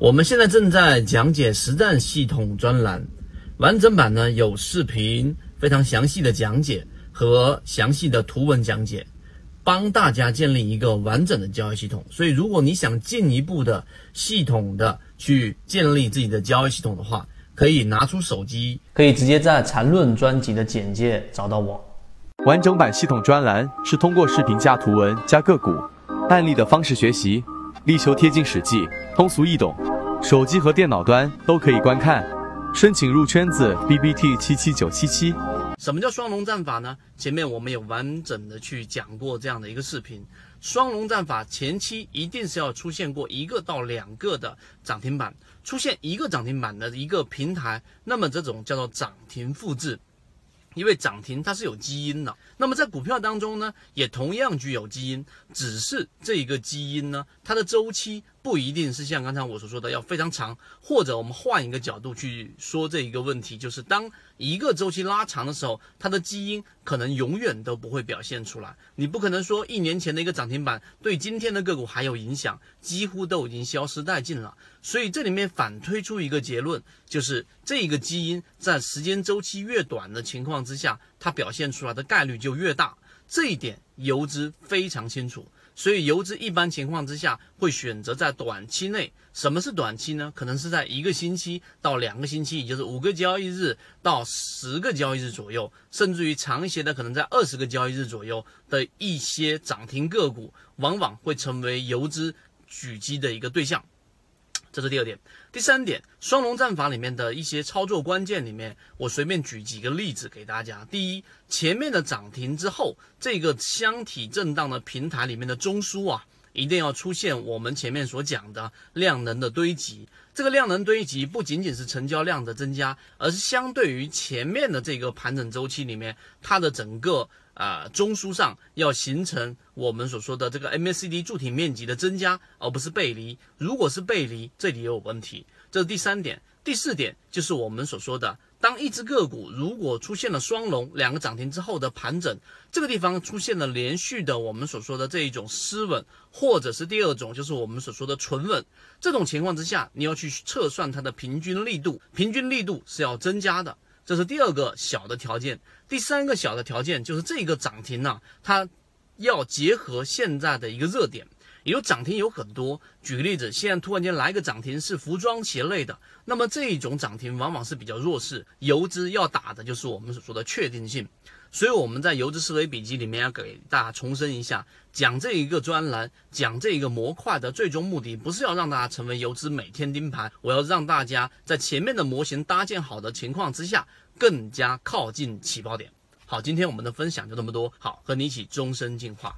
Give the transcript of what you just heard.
我们现在正在讲解实战系统专栏，完整版呢有视频，非常详细的讲解和详细的图文讲解，帮大家建立一个完整的交易系统。所以，如果你想进一步的系统的去建立自己的交易系统的话，可以拿出手机，可以直接在缠论专辑的简介找到我。完整版系统专栏是通过视频加图文加个股案例的方式学习，力求贴近实际，通俗易懂。手机和电脑端都可以观看。申请入圈子：B B T 七七九七七。什么叫双龙战法呢？前面我们有完整的去讲过这样的一个视频。双龙战法前期一定是要出现过一个到两个的涨停板，出现一个涨停板的一个平台，那么这种叫做涨停复制。因为涨停它是有基因的，那么在股票当中呢，也同样具有基因，只是这一个基因呢，它的周期不一定是像刚才我所说的要非常长，或者我们换一个角度去说这一个问题，就是当一个周期拉长的时候，它的基因可能永远都不会表现出来。你不可能说一年前的一个涨停板对今天的个股还有影响，几乎都已经消失殆尽了。所以这里面反推出一个结论，就是这一个基因在时间周期越短的情况。之下，它表现出来的概率就越大，这一点游资非常清楚，所以游资一般情况之下会选择在短期内。什么是短期呢？可能是在一个星期到两个星期，也就是五个交易日到十个交易日左右，甚至于长一些的，可能在二十个交易日左右的一些涨停个股，往往会成为游资狙击的一个对象。这是第二点，第三点，双龙战法里面的一些操作关键里面，我随便举几个例子给大家。第一，前面的涨停之后，这个箱体震荡的平台里面的中枢啊，一定要出现我们前面所讲的量能的堆积。这个量能堆积不仅仅是成交量的增加，而是相对于前面的这个盘整周期里面，它的整个。啊，中枢上要形成我们所说的这个 MACD 柱体面积的增加，而不是背离。如果是背离，这里也有问题。这是第三点。第四点就是我们所说的，当一只个股如果出现了双龙两个涨停之后的盘整，这个地方出现了连续的我们所说的这一种失稳，或者是第二种就是我们所说的纯稳。这种情况之下，你要去测算它的平均力度，平均力度是要增加的。这是第二个小的条件，第三个小的条件就是这个涨停呢，它要结合现在的一个热点，有涨停有很多。举个例子，现在突然间来个涨停是服装鞋类的，那么这一种涨停往往是比较弱势，游资要打的就是我们所说的确定性。所以我们在游资思维笔记里面要给大家重申一下，讲这一个专栏，讲这一个模块的最终目的，不是要让大家成为游资每天盯盘，我要让大家在前面的模型搭建好的情况之下，更加靠近起爆点。好，今天我们的分享就这么多，好，和你一起终身进化。